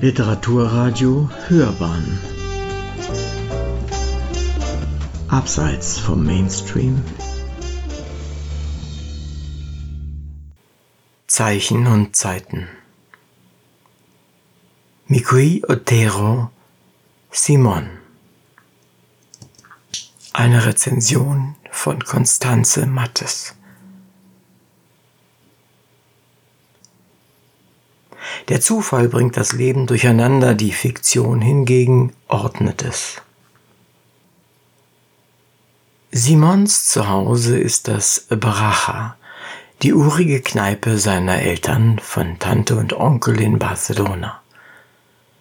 Literaturradio Hörbahn. Abseits vom Mainstream. Zeichen und Zeiten. Mikui Otero Simon. Eine Rezension von Constanze Mattes Der Zufall bringt das Leben durcheinander, die Fiktion hingegen ordnet es. Simons Zuhause ist das Bracha, die urige Kneipe seiner Eltern von Tante und Onkel in Barcelona.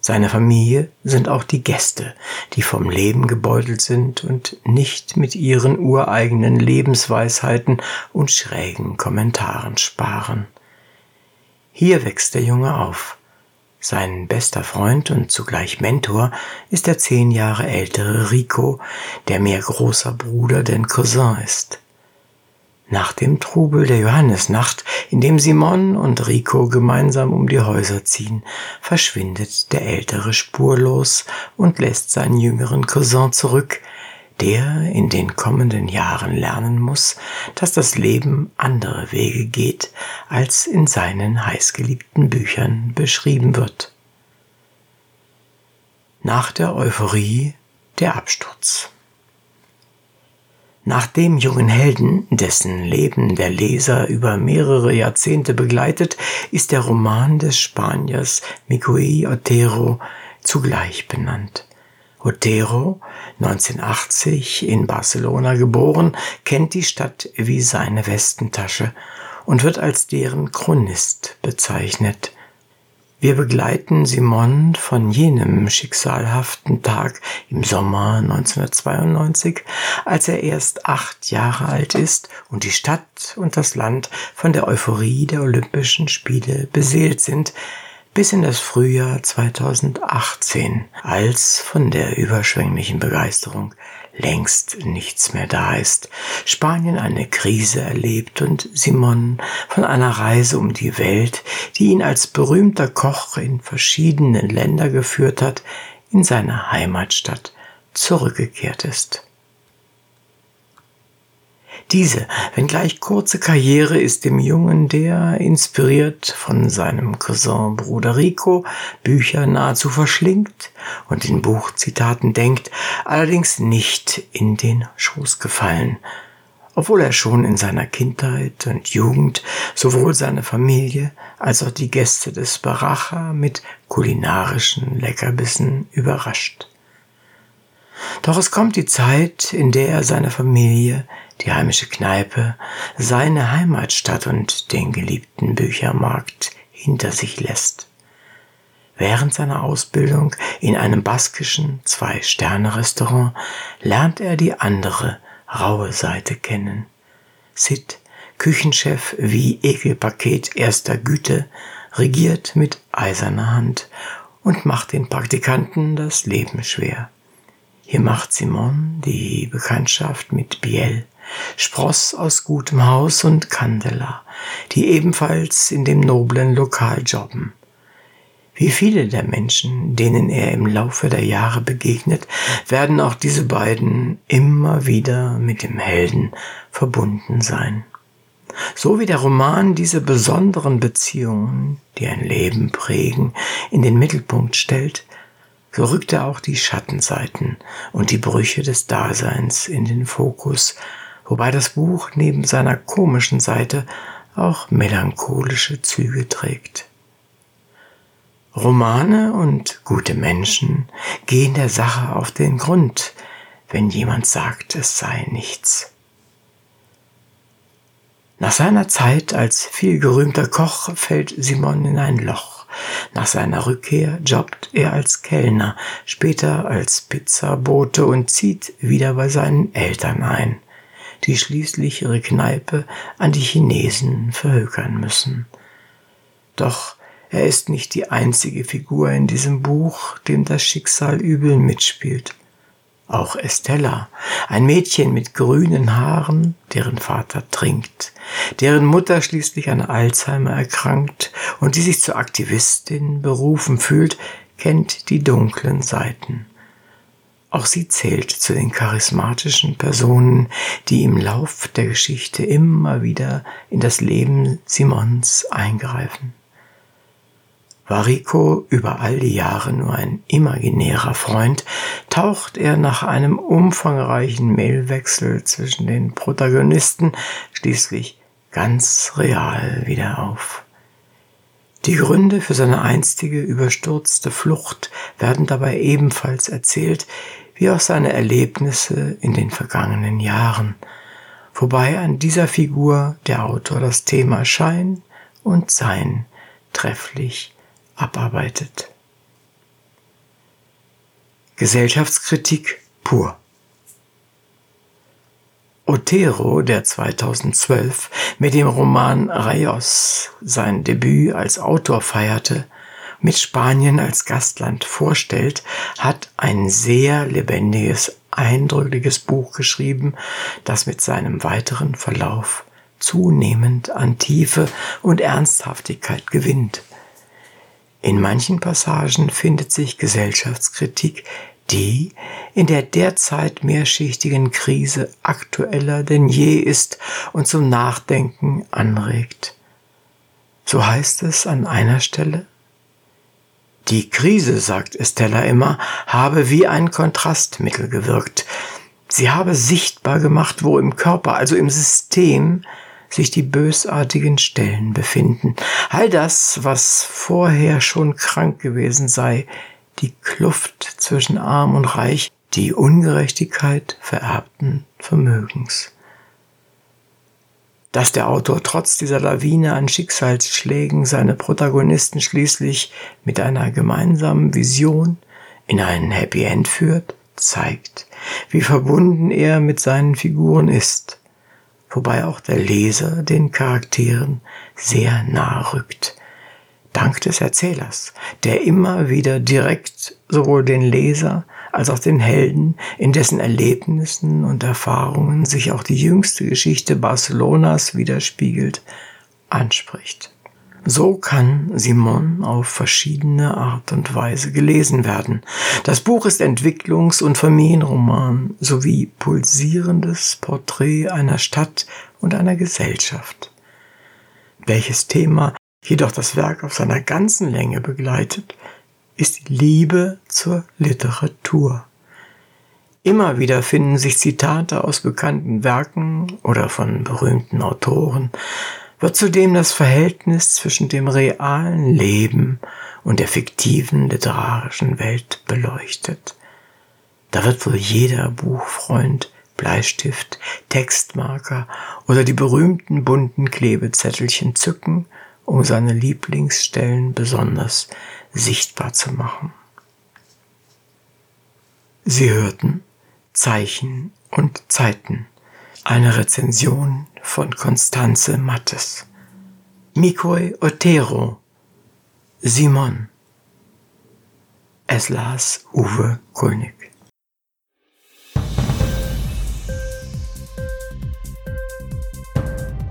Seine Familie sind auch die Gäste, die vom Leben gebeutelt sind und nicht mit ihren ureigenen Lebensweisheiten und schrägen Kommentaren sparen. Hier wächst der Junge auf. Sein bester Freund und zugleich Mentor ist der zehn Jahre ältere Rico, der mehr großer Bruder denn Cousin ist. Nach dem Trubel der Johannesnacht, in dem Simon und Rico gemeinsam um die Häuser ziehen, verschwindet der Ältere spurlos und lässt seinen jüngeren Cousin zurück, der in den kommenden Jahren lernen muss, dass das Leben andere Wege geht, als in seinen heißgeliebten Büchern beschrieben wird. Nach der Euphorie der Absturz. Nach dem jungen Helden, dessen Leben der Leser über mehrere Jahrzehnte begleitet, ist der Roman des Spaniers Miguel Otero zugleich benannt. Otero, 1980 in Barcelona geboren, kennt die Stadt wie seine Westentasche und wird als deren Chronist bezeichnet. Wir begleiten Simon von jenem schicksalhaften Tag im Sommer 1992, als er erst acht Jahre alt ist und die Stadt und das Land von der Euphorie der Olympischen Spiele beseelt sind, bis in das Frühjahr 2018, als von der überschwänglichen Begeisterung längst nichts mehr da ist, Spanien eine Krise erlebt und Simon von einer Reise um die Welt, die ihn als berühmter Koch in verschiedene Länder geführt hat, in seine Heimatstadt zurückgekehrt ist. Diese, wenngleich kurze Karriere ist dem Jungen, der, inspiriert von seinem Cousin Bruder Rico, Bücher nahezu verschlingt und in Buchzitaten denkt, allerdings nicht in den Schoß gefallen, obwohl er schon in seiner Kindheit und Jugend sowohl seine Familie als auch die Gäste des Baracha mit kulinarischen Leckerbissen überrascht. Doch es kommt die Zeit, in der er seine Familie die heimische Kneipe, seine Heimatstadt und den geliebten Büchermarkt hinter sich lässt. Während seiner Ausbildung in einem baskischen Zwei-Sterne-Restaurant lernt er die andere, raue Seite kennen. Sid, Küchenchef wie Ekelpaket erster Güte, regiert mit eiserner Hand und macht den Praktikanten das Leben schwer. Hier macht Simon die Bekanntschaft mit Biel, Spross aus gutem Haus und Candela, die ebenfalls in dem noblen Lokal jobben. Wie viele der Menschen, denen er im Laufe der Jahre begegnet, werden auch diese beiden immer wieder mit dem Helden verbunden sein. So wie der Roman diese besonderen Beziehungen, die ein Leben prägen, in den Mittelpunkt stellt, so rückt er auch die Schattenseiten und die Brüche des Daseins in den Fokus, wobei das Buch neben seiner komischen Seite auch melancholische Züge trägt. Romane und gute Menschen gehen der Sache auf den Grund, wenn jemand sagt, es sei nichts. Nach seiner Zeit als vielgerühmter Koch fällt Simon in ein Loch. Nach seiner Rückkehr jobbt er als Kellner, später als Pizzabote und zieht wieder bei seinen Eltern ein, die schließlich ihre Kneipe an die Chinesen verhökern müssen. Doch er ist nicht die einzige Figur in diesem Buch, dem das Schicksal übel mitspielt. Auch Estella, ein Mädchen mit grünen Haaren, deren Vater trinkt, deren Mutter schließlich an Alzheimer erkrankt und die sich zur Aktivistin berufen fühlt, kennt die dunklen Seiten. Auch sie zählt zu den charismatischen Personen, die im Lauf der Geschichte immer wieder in das Leben Simons eingreifen. War Rico über all die Jahre nur ein imaginärer Freund, taucht er nach einem umfangreichen Mailwechsel zwischen den Protagonisten schließlich ganz real wieder auf. Die Gründe für seine einstige überstürzte Flucht werden dabei ebenfalls erzählt, wie auch seine Erlebnisse in den vergangenen Jahren, wobei an dieser Figur der Autor das Thema Schein und Sein trefflich abarbeitet. Gesellschaftskritik pur. Otero, der 2012 mit dem Roman Rayos sein Debüt als Autor feierte, mit Spanien als Gastland vorstellt, hat ein sehr lebendiges, eindrückliches Buch geschrieben, das mit seinem weiteren Verlauf zunehmend an Tiefe und Ernsthaftigkeit gewinnt. In manchen Passagen findet sich Gesellschaftskritik, die in der derzeit mehrschichtigen Krise aktueller denn je ist und zum Nachdenken anregt. So heißt es an einer Stelle, die Krise, sagt Estella immer, habe wie ein Kontrastmittel gewirkt. Sie habe sichtbar gemacht, wo im Körper, also im System, sich die bösartigen Stellen befinden. All das, was vorher schon krank gewesen sei, die Kluft zwischen arm und reich, die Ungerechtigkeit vererbten Vermögens. Dass der Autor trotz dieser Lawine an Schicksalsschlägen seine Protagonisten schließlich mit einer gemeinsamen Vision in ein Happy End führt, zeigt, wie verbunden er mit seinen Figuren ist wobei auch der Leser den Charakteren sehr nahe rückt. Dank des Erzählers, der immer wieder direkt sowohl den Leser als auch den Helden, in dessen Erlebnissen und Erfahrungen sich auch die jüngste Geschichte Barcelonas widerspiegelt, anspricht. So kann Simon auf verschiedene Art und Weise gelesen werden. Das Buch ist Entwicklungs- und Familienroman sowie pulsierendes Porträt einer Stadt und einer Gesellschaft. Welches Thema jedoch das Werk auf seiner ganzen Länge begleitet, ist Liebe zur Literatur. Immer wieder finden sich Zitate aus bekannten Werken oder von berühmten Autoren, wird zudem das Verhältnis zwischen dem realen Leben und der fiktiven literarischen Welt beleuchtet. Da wird wohl jeder Buchfreund Bleistift, Textmarker oder die berühmten bunten Klebezettelchen zücken, um seine Lieblingsstellen besonders sichtbar zu machen. Sie hörten Zeichen und Zeiten eine Rezension von Constanze Mattes. Mikoi Otero. Simon. Es las Uwe König.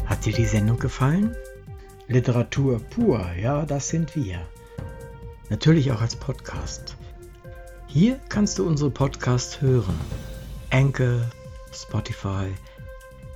Hat dir die Sendung gefallen? Literatur pur, ja, das sind wir. Natürlich auch als Podcast. Hier kannst du unsere Podcasts hören. Anchor, Spotify,